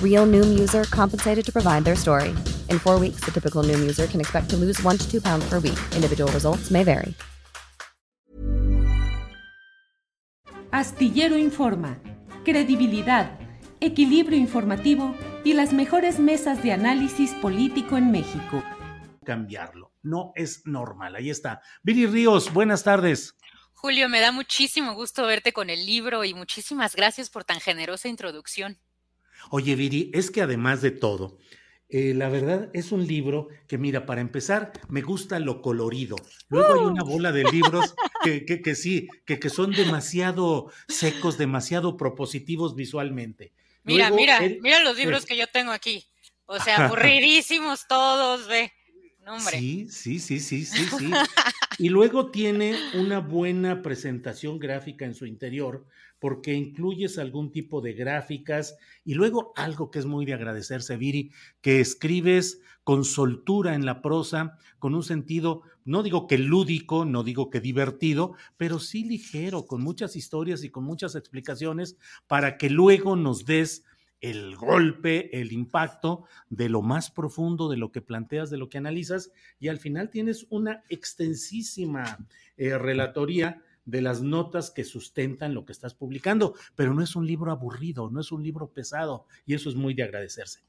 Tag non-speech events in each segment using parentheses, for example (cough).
Real Noom user compensated to provide their story. In four weeks, the typical Noom user can expect to lose one to two pounds per week. Individual results may vary. Astillero Informa, credibilidad, equilibrio informativo y las mejores mesas de análisis político en México. Cambiarlo. No es normal. Ahí está. Viri Ríos, buenas tardes. Julio, me da muchísimo gusto verte con el libro y muchísimas gracias por tan generosa introducción. Oye, Viri, es que además de todo, eh, la verdad es un libro que, mira, para empezar, me gusta lo colorido. Luego hay una bola de libros que, que, que sí, que, que, son demasiado secos, demasiado propositivos visualmente. Mira, Luego, mira, el, mira los libros eh, que yo tengo aquí. O sea, (laughs) aburridísimos todos, ve. Sí, sí, sí, sí, sí, sí. (laughs) Y luego tiene una buena presentación gráfica en su interior, porque incluyes algún tipo de gráficas y luego algo que es muy de agradecerse, Viri, que escribes con soltura en la prosa, con un sentido, no digo que lúdico, no digo que divertido, pero sí ligero, con muchas historias y con muchas explicaciones para que luego nos des el golpe, el impacto de lo más profundo, de lo que planteas, de lo que analizas, y al final tienes una extensísima eh, relatoría de las notas que sustentan lo que estás publicando, pero no es un libro aburrido, no es un libro pesado, y eso es muy de agradecerse.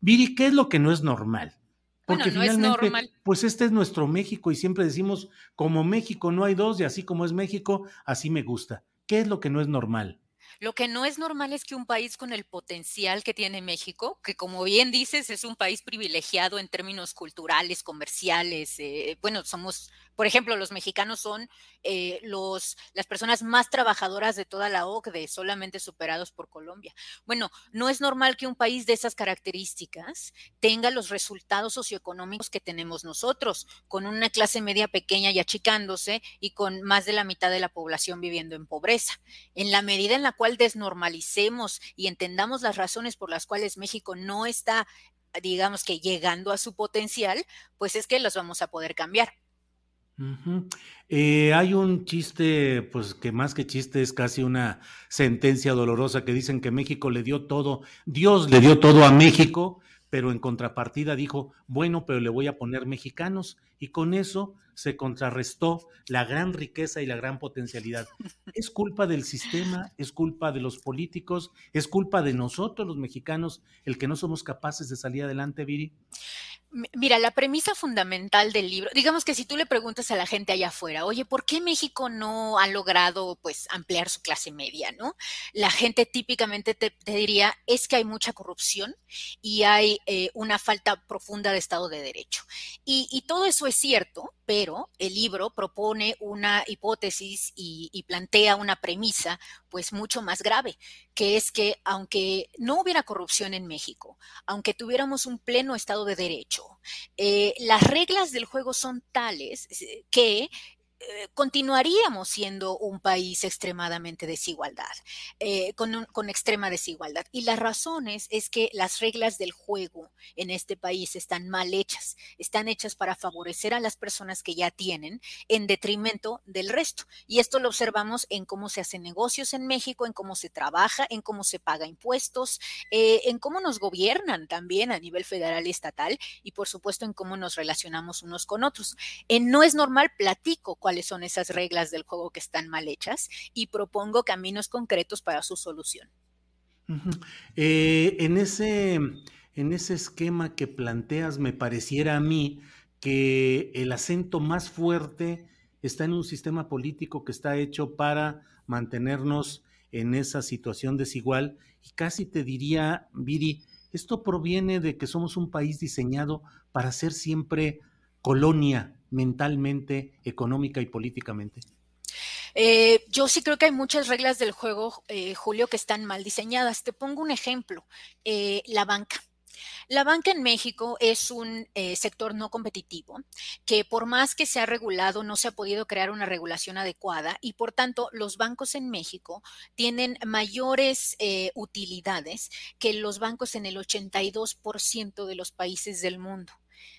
Viri, ¿qué es lo que no es normal? Porque bueno, no finalmente, es normal. pues este es nuestro México y siempre decimos, como México no hay dos y así como es México, así me gusta. ¿Qué es lo que no es normal? Lo que no es normal es que un país con el potencial que tiene México, que como bien dices es un país privilegiado en términos culturales, comerciales, eh, bueno, somos, por ejemplo, los mexicanos son eh, los, las personas más trabajadoras de toda la OCDE, solamente superados por Colombia. Bueno, no es normal que un país de esas características tenga los resultados socioeconómicos que tenemos nosotros, con una clase media pequeña y achicándose y con más de la mitad de la población viviendo en pobreza. En la medida en la cual desnormalicemos y entendamos las razones por las cuales México no está, digamos que llegando a su potencial, pues es que los vamos a poder cambiar. Eh, hay un chiste, pues que más que chiste es casi una sentencia dolorosa que dicen que México le dio todo, Dios le dio todo a México, pero en contrapartida dijo, bueno, pero le voy a poner mexicanos y con eso se contrarrestó la gran riqueza y la gran potencialidad. Es culpa del sistema, es culpa de los políticos, es culpa de nosotros los mexicanos el que no somos capaces de salir adelante, Viri. Mira, la premisa fundamental del libro, digamos que si tú le preguntas a la gente allá afuera, oye, ¿por qué México no ha logrado pues ampliar su clase media, no? La gente típicamente te, diría es que hay mucha corrupción y hay eh, una falta profunda de Estado de Derecho. Y, y, todo eso es cierto, pero el libro propone una hipótesis y, y plantea una premisa pues mucho más grave, que es que aunque no hubiera corrupción en México, aunque tuviéramos un pleno Estado de Derecho, eh, las reglas del juego son tales que eh, continuaríamos siendo un país extremadamente desigualdad, eh, con, con, extrema desigualdad. Y las razones es que las reglas del juego en este país están mal hechas, están hechas para favorecer a las personas que ya tienen en detrimento del resto. Y esto lo observamos en cómo se hacen negocios en México, en cómo se trabaja, en cómo se paga impuestos, eh, en cómo nos gobiernan también a nivel federal y estatal y por supuesto en cómo nos relacionamos unos con otros. No es normal platico cuáles son esas reglas del juego que están mal hechas y propongo caminos concretos para su solución. Eh, en ese en ese esquema que planteas me pareciera a mí que el acento más fuerte está en un sistema político que está hecho para mantenernos en esa situación desigual y casi te diría, Viri, esto proviene de que somos un país diseñado para ser siempre colonia mentalmente, económica y políticamente. Eh, yo sí creo que hay muchas reglas del juego, eh, Julio, que están mal diseñadas. Te pongo un ejemplo, eh, la banca. La banca en México es un eh, sector no competitivo que por más que se ha regulado no se ha podido crear una regulación adecuada y por tanto los bancos en México tienen mayores utilidades que los bancos en el 82% de los países del mundo.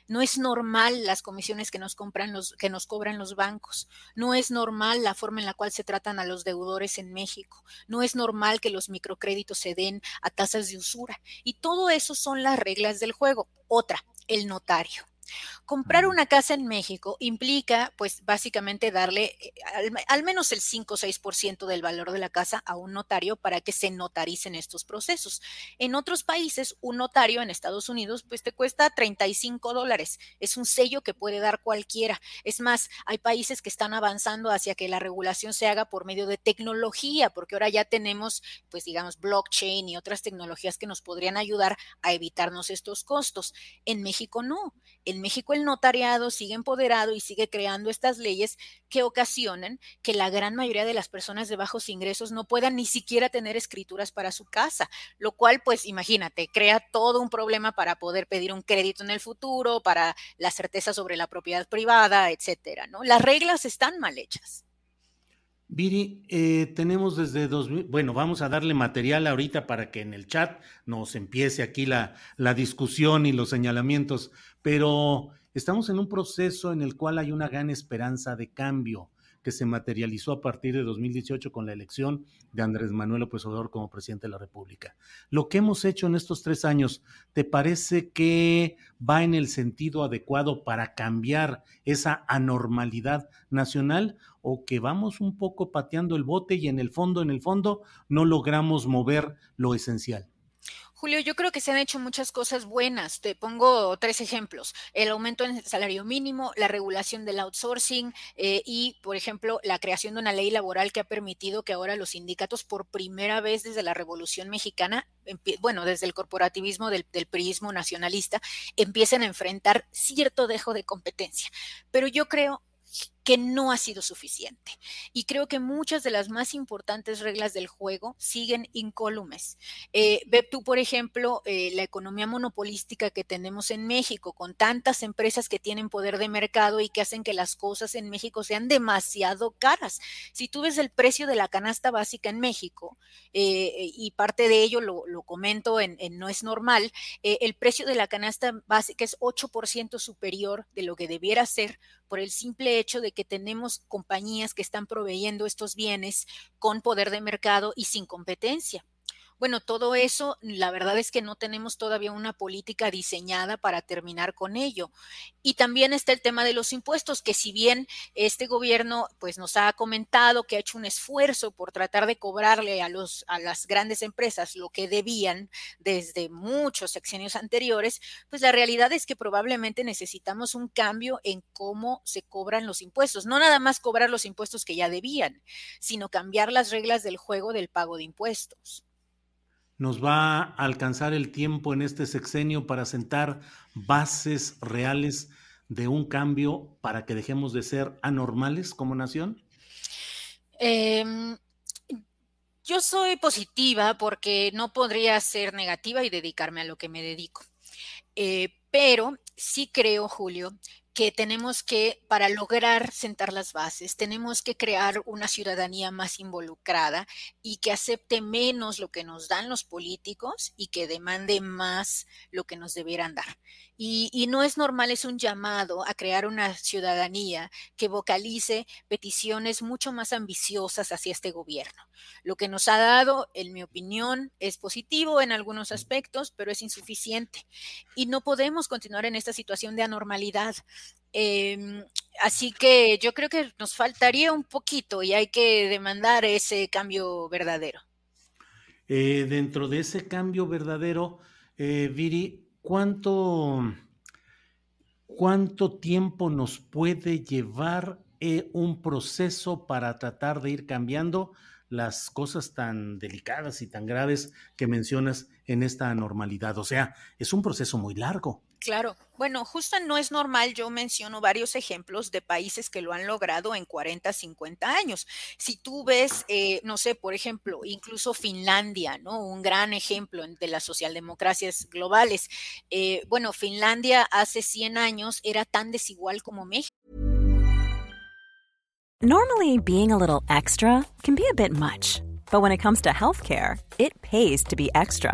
No es normal las comisiones que nos, compran los, que nos cobran los bancos. No es normal la forma en la cual se tratan a los deudores en México. No es normal que los microcréditos se den a tasas de usura. Y todo eso son las reglas del juego. Otra, el notario. Comprar una casa en México implica, pues, básicamente darle eh, al, menos el 5 o 6% del valor de la casa a un notario para que se notaricen estos procesos. En otros países, un notario en Estados Unidos, pues, te cuesta 35 dólares. Es un sello que puede dar cualquiera. Es más, hay países que están avanzando hacia que la regulación se haga por medio de tecnología, porque ahora ya tenemos, pues, digamos, blockchain y otras tecnologías que nos podrían ayudar a evitarnos estos costos. En México no. En México el notariado sigue empoderado y sigue creando estas leyes que ocasionan que la gran mayoría de las personas de bajos ingresos no puedan ni siquiera tener escrituras para su casa, lo cual pues imagínate, crea todo un problema para poder pedir un crédito en el futuro, para la certeza sobre la propiedad privada, etcétera, ¿no? Las reglas están mal hechas. Viri, eh, tenemos desde 2000, bueno, vamos a darle material ahorita para que en el chat nos empiece aquí la, la discusión y los señalamientos, pero estamos en un proceso en el cual hay una gran esperanza de cambio que se materializó a partir de 2018 con la elección de Andrés Manuel López Obrador como presidente de la República. Lo que hemos hecho en estos tres años, ¿te parece que va en el sentido adecuado para cambiar esa anormalidad nacional o que vamos un poco pateando el bote y en el fondo, en el fondo, no logramos mover lo esencial? Julio, yo creo que se han hecho muchas cosas buenas. Te pongo tres ejemplos. El aumento en el salario mínimo, la regulación del outsourcing eh, y, por ejemplo, la creación de una ley laboral que ha permitido que ahora los sindicatos, por primera vez desde la Revolución Mexicana, bueno, desde el corporativismo del, del priismo nacionalista, empiecen a enfrentar cierto dejo de competencia. Pero yo creo que no ha sido suficiente. Y creo que muchas de las más importantes reglas del juego siguen incólumes. Eh, ve tú, por ejemplo, eh, la economía monopolística que tenemos en México, con tantas empresas que tienen poder de mercado y que hacen que las cosas en México sean demasiado caras. Si tú ves el precio de la canasta básica en México, eh, y parte de ello lo, comento en, en, No es normal, el precio de la canasta básica es 8% superior de lo que debiera ser por el simple hecho de que tenemos compañías que están proveyendo estos bienes con poder de mercado y sin competencia. Bueno, todo eso, la verdad es que no tenemos todavía una política diseñada para terminar con ello. Y también está el tema de los impuestos, que si bien este gobierno pues nos ha comentado que ha hecho un esfuerzo por tratar de cobrarle a los a las grandes empresas lo que debían desde muchos sexenios anteriores, pues la realidad es que probablemente necesitamos un cambio en cómo se cobran los impuestos, no nada más cobrar los impuestos que ya debían, sino cambiar las reglas del juego del pago de impuestos nos va a alcanzar el tiempo en este sexenio para sentar bases reales de un cambio para que dejemos de ser anormales como nación? Em, yo soy positiva porque no podría ser negativa y dedicarme a lo que me dedico. Eh, pero sí creo, Julio, que tenemos que, para lograr sentar las bases, tenemos que crear una ciudadanía más involucrada y que acepte menos lo que nos dan los políticos y que demande más lo que nos debieran dar. Y, no es normal, es un llamado a crear una ciudadanía que vocalice peticiones mucho más ambiciosas hacia este gobierno. Lo que nos ha dado, en mi opinión, es positivo en algunos aspectos, pero es insuficiente. Y no podemos continuar en esta situación de anormalidad. Em, así que yo creo que nos faltaría un poquito y hay que demandar ese cambio verdadero. Eh, dentro de ese cambio verdadero, eh, Viri, ¿cuánto, cuánto tiempo nos puede llevar eh, un proceso para tratar de ir cambiando las cosas tan delicadas y tan graves que mencionas en esta anormalidad? O sea, es un proceso muy largo. Claro. Bueno, justo no es normal, yo menciono varios ejemplos de países que lo han logrado en 40, 50 años. Si tú ves, eh, no sé, por ejemplo, incluso Finlandia, ¿no? Un gran ejemplo de las socialdemocracias globales. Eh, bueno, Finlandia hace 100 años era tan desigual como México. Normally, being a little extra can be a bit much, but when it comes to healthcare, it pays to be extra.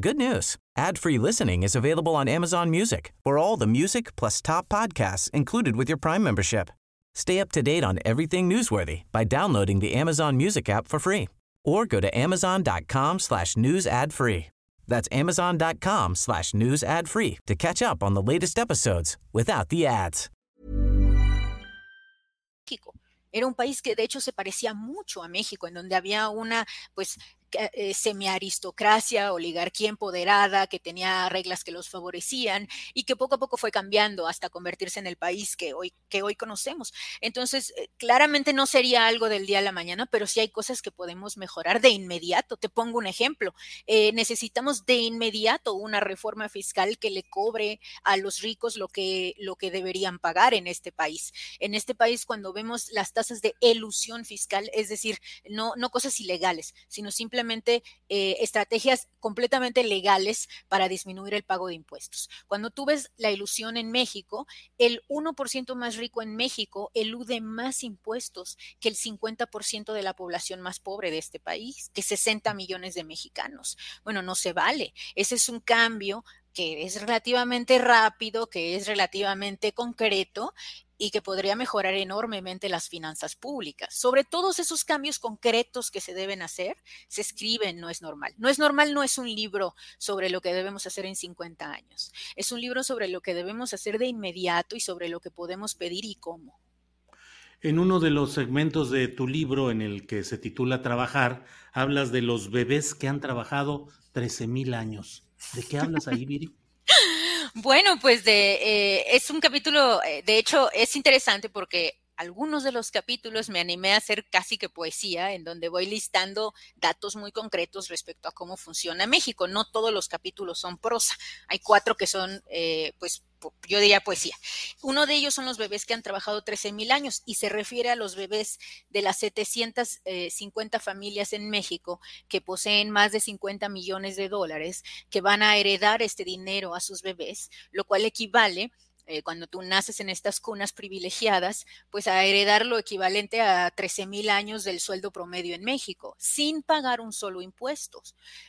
Good news. Ad-free listening is available on Amazon Music for all the music plus top podcasts included with your Prime membership. Stay up to date on everything newsworthy by downloading the Amazon Music app for free or go to amazon.com slash news ad free. That's amazon.com slash news ad free to catch up on the latest episodes without the ads. Era un país que de hecho se parecía mucho a México, en donde había una pues eh, semiaristocracia, oligarquía empoderada, que tenía reglas que los favorecían y que poco a poco fue cambiando hasta convertirse en el país que hoy, que hoy conocemos. Entonces, eh, claramente no sería algo del día a la mañana, pero sí hay cosas que podemos mejorar de inmediato. Te pongo un ejemplo. Eh, necesitamos de inmediato una reforma fiscal que le cobre a los ricos lo que, lo que deberían pagar en este país. En este país, cuando vemos las tasas de elusión fiscal, es decir, no, no cosas ilegales, sino simplemente eh, estrategias completamente legales para disminuir el pago de impuestos. Cuando tú ves la ilusión en México, el 1% más rico en México elude más impuestos que el 50% de la población más pobre de este país, que 60 millones de mexicanos. Bueno, no se vale. Ese es un cambio que es relativamente rápido, que es relativamente concreto y que podría mejorar enormemente las finanzas públicas. Sobre todos esos cambios concretos que se deben hacer, se escriben No es normal. No es normal no es un libro sobre lo que debemos hacer en 50 años. Es un libro sobre lo que debemos hacer de inmediato y sobre lo que podemos pedir y cómo. En uno de los segmentos de tu libro en el que se titula Trabajar, hablas de los bebés que han trabajado 13 mil años. ¿De qué hablas ahí, Viri? Bueno, pues de, eh, es un capítulo, eh, de hecho, es interesante porque algunos de los capítulos me animé a hacer casi que poesía, en donde voy listando datos muy concretos respecto a cómo funciona México. No todos los capítulos son prosa, hay cuatro que son, eh, pues, yo diría poesía. Uno de ellos son los bebés que han trabajado 13 mil años y se refiere a los bebés de las 750 familias en México que poseen más de 50 millones de dólares que van a heredar este dinero a sus bebés, lo cual equivale eh, cuando tú naces en estas cunas privilegiadas, pues a heredar lo equivalente a 13 mil años del sueldo promedio en México, sin pagar un solo impuesto.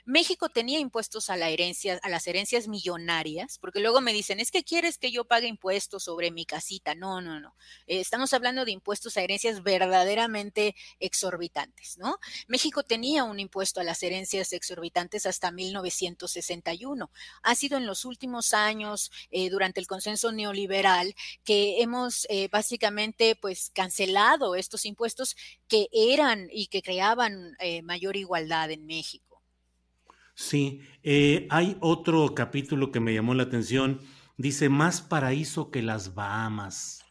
México tenía impuestos a, la herencia, a las herencias millonarias, porque luego me dicen, es que quieres que yo pague impuestos sobre mi casita. No, no, no. Eh, estamos hablando de impuestos a herencias verdaderamente exorbitantes, ¿no? México tenía un impuesto a las herencias exorbitantes hasta 1961. Ha sido en los últimos años, eh, durante el consenso que hemos eh, básicamente pues cancelado estos impuestos que eran y que creaban eh, mayor igualdad en México. Sí, eh, hay otro capítulo que me llamó la atención, dice más paraíso que las Bahamas.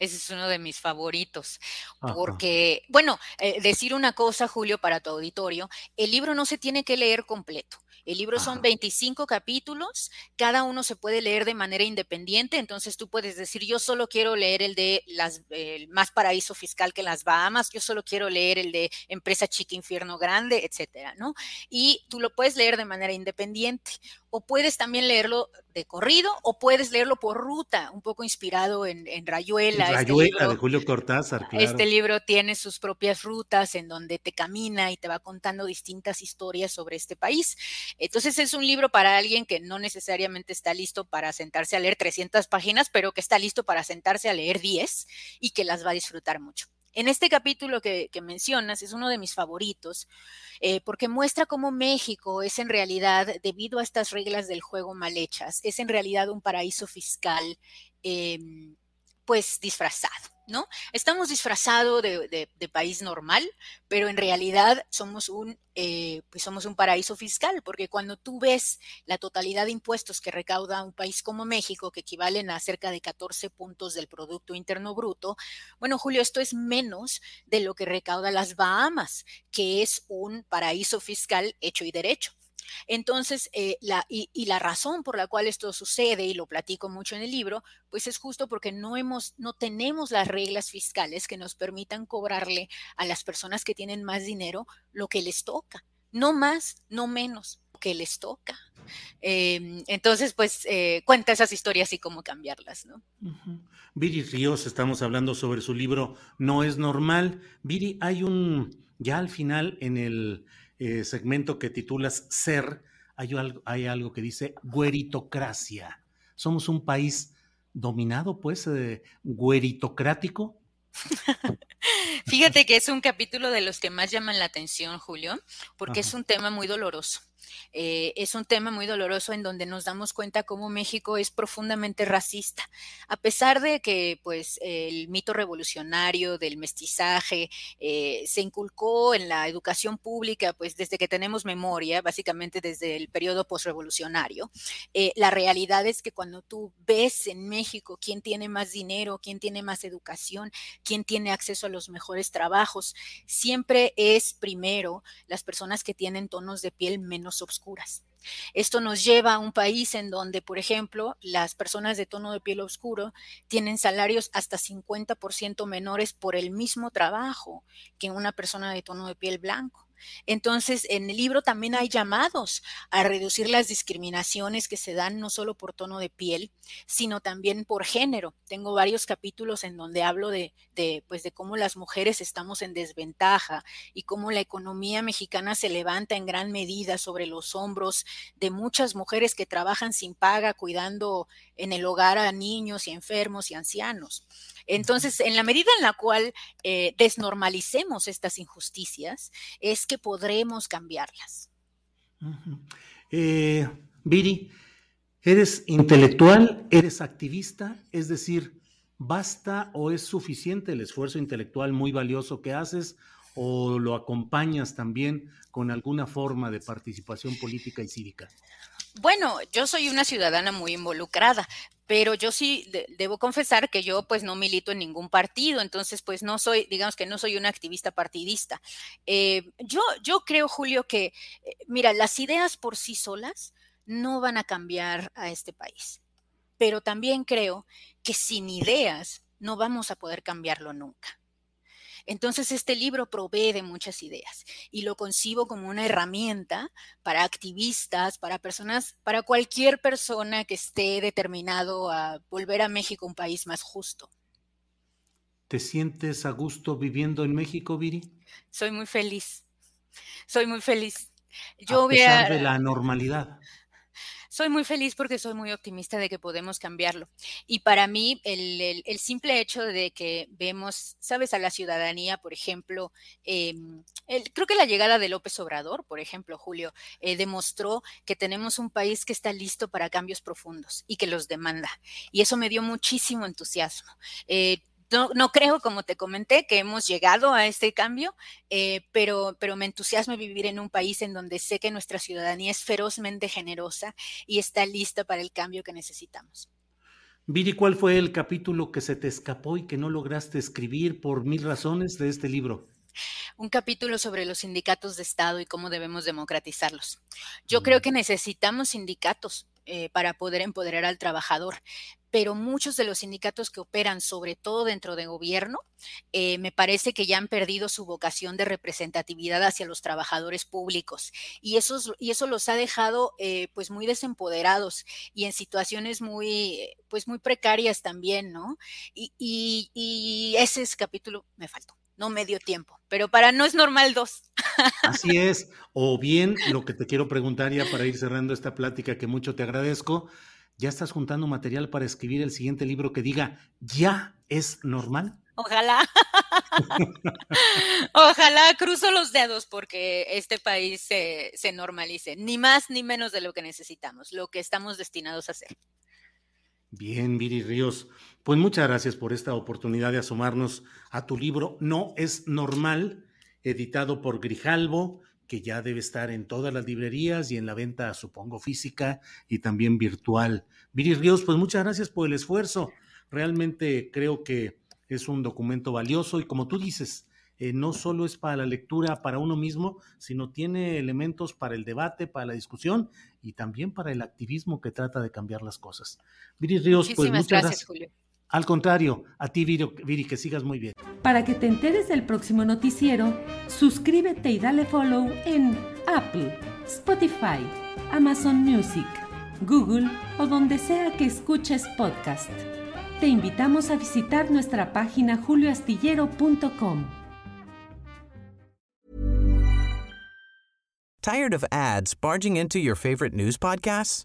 Ese es uno de mis favoritos, porque, bueno, decir una cosa, Julio, para tu auditorio, el libro no se tiene que leer completo. El libro son 25 capítulos, cada uno se puede leer de manera independiente, entonces tú puedes decir, yo solo quiero leer el de las, el más paraíso fiscal que las Bahamas, yo solo quiero leer el de empresa chica infierno grande, etcétera, ¿no? Y tú lo puedes leer de manera independiente. O puedes también leerlo de corrido o puedes leerlo por ruta, un poco inspirado en, Rayuela. Este Rayuela de Julio Cortázar, claro. Este libro tiene sus propias rutas en donde te camina y te va contando distintas historias sobre este país. Entonces es un libro para alguien que no necesariamente está listo para sentarse a leer 300 páginas, pero que está listo para sentarse a leer 10 y que las va a disfrutar mucho. En este capítulo que, mencionas es uno de mis favoritos eh, porque muestra cómo México es en realidad, debido a estas reglas del juego mal hechas, es en realidad un paraíso fiscal em, pues disfrazado. ¿no? Estamos disfrazados de, país normal, pero en realidad somos un, eh, pues somos un paraíso fiscal, porque cuando tú ves la totalidad de impuestos que recauda un país como México, que equivalen a cerca de 14 puntos del Producto Interno Bruto, bueno, Julio, esto es menos de lo que recauda las Bahamas, que es un paraíso fiscal hecho y derecho. Entonces, eh, la, y, la razón por la cual esto sucede, y lo platico mucho en el libro, pues es justo porque no, hemos, no tenemos las reglas fiscales que nos permitan cobrarle a las personas que tienen más dinero lo que les toca. No más, no menos, lo que les toca. Em, entonces, pues eh, cuenta esas historias y cómo cambiarlas, ¿no? Viri Ríos, estamos hablando sobre su libro No es normal. Viri, hay un, ya al final en el eh, segmento que titulas Ser, hay algo, hay algo que dice güeritocracia. Somos un país dominado, pues, eh, güeritocrático. (laughs) Fíjate que es un capítulo de los que más llaman la atención, Julio, porque es un tema muy doloroso. Eh, es un tema muy doloroso en donde nos damos cuenta cómo México es profundamente racista. A pesar de que pues, el mito revolucionario del mestizaje eh, se inculcó en la educación pública pues, desde que tenemos memoria, básicamente desde el periodo postrevolucionario, eh, la realidad es que cuando tú ves en México quién tiene más dinero, quién tiene más educación, quién tiene acceso a los mejores trabajos, siempre es primero las personas que tienen tonos de piel menos oscuras. Esto nos lleva a un país en donde, por ejemplo, las personas de tono de piel oscuro tienen salarios hasta 50% menores por el mismo trabajo que una persona de tono de piel blanco. Entonces, en el libro también hay llamados a reducir las discriminaciones que se dan no solo por tono de piel, sino también por género. Tengo varios capítulos en donde hablo de, pues, de cómo las mujeres estamos en desventaja y cómo la economía mexicana se levanta en gran medida sobre los hombros de muchas mujeres que trabajan sin paga cuidando en el hogar a niños y enfermos y ancianos. Entonces, en la medida en la cual eh, desnormalicemos estas injusticias, es que podremos cambiarlas. Eh, Viri, ¿eres intelectual? ¿Eres activista? Es decir, ¿basta o es suficiente el esfuerzo intelectual muy valioso que haces o lo acompañas también con alguna forma de participación política y cívica? Bueno, yo soy una ciudadana muy involucrada, pero yo sí debo confesar que yo pues no milito en ningún partido, entonces pues no soy, digamos que no soy una activista partidista. Eh, yo, yo creo, Julio, que, eh, mira, las ideas por sí solas no van a cambiar a este país, pero también creo que sin ideas no vamos a poder cambiarlo nunca. Entonces, este libro provee de muchas ideas y lo concibo como una herramienta para activistas, para personas, para cualquier persona que esté determinado a volver a México un país más justo. ¿Te sientes a gusto viviendo en México, Viri? Soy muy feliz. Soy muy feliz. Yo a pesar de la normalidad soy muy feliz porque soy muy optimista de que podemos cambiarlo. Y para mí, el, simple hecho de que vemos, sabes, a la ciudadanía, por ejemplo, em, creo que la llegada de López Obrador, por ejemplo, Julio, eh, demostró que tenemos un país que está listo para cambios profundos y que los demanda. Y eso me dio muchísimo entusiasmo. Eh, no, creo, como te comenté, que hemos llegado a este cambio, eh, pero, pero me entusiasma vivir en un país en donde sé que nuestra ciudadanía es ferozmente generosa y está lista para el cambio que necesitamos. Viri, ¿cuál fue el capítulo que se te escapó y que no lograste escribir por mil razones de este libro? un capítulo sobre los sindicatos de Estado y cómo debemos democratizarlos. Yo creo mm. que necesitamos sindicatos eh, para poder empoderar al trabajador, pero muchos de los sindicatos que operan, sobre todo dentro de gobierno, eh, me parece que ya han perdido su vocación de representatividad hacia los trabajadores públicos y eso, y eso los ha dejado eh, pues muy desempoderados y en situaciones muy, pues muy precarias también, ¿no? Y, y ese es capítulo me faltó no me dio tiempo, pero para no es normal dos. Así es, o bien lo que te (laughs) quiero preguntar ya para ir cerrando esta plática que mucho te agradezco, ¿ya estás juntando material para escribir el siguiente libro que diga, ya es normal? Ojalá. (laughs) Ojalá cruzo los dedos porque este país se, se normalice, ni más ni menos de lo que necesitamos, lo que estamos destinados a hacer. Bien, Viri Ríos. Pues muchas gracias por esta oportunidad de asomarnos a tu libro No es normal, editado por Grijalvo, que ya debe estar en todas las librerías y en la venta, supongo, física y también virtual. Viri Ríos, pues muchas gracias por el esfuerzo. Realmente creo que es un documento valioso y como tú dices, eh, no solo es para la lectura para uno mismo, sino tiene elementos para el debate, para la discusión y también para el activismo que trata de cambiar las cosas. Viri Ríos, pues muchas gracias. Julio. Al contrario, a ti, Viri, que sigas muy bien. Para que te enteres del próximo noticiero, suscríbete y dale follow en Apple, Spotify, Amazon Music, Google o donde sea que escuches podcast. Te invitamos a visitar nuestra página julioastillero.com. Tired of ads barging into your favorite news podcasts?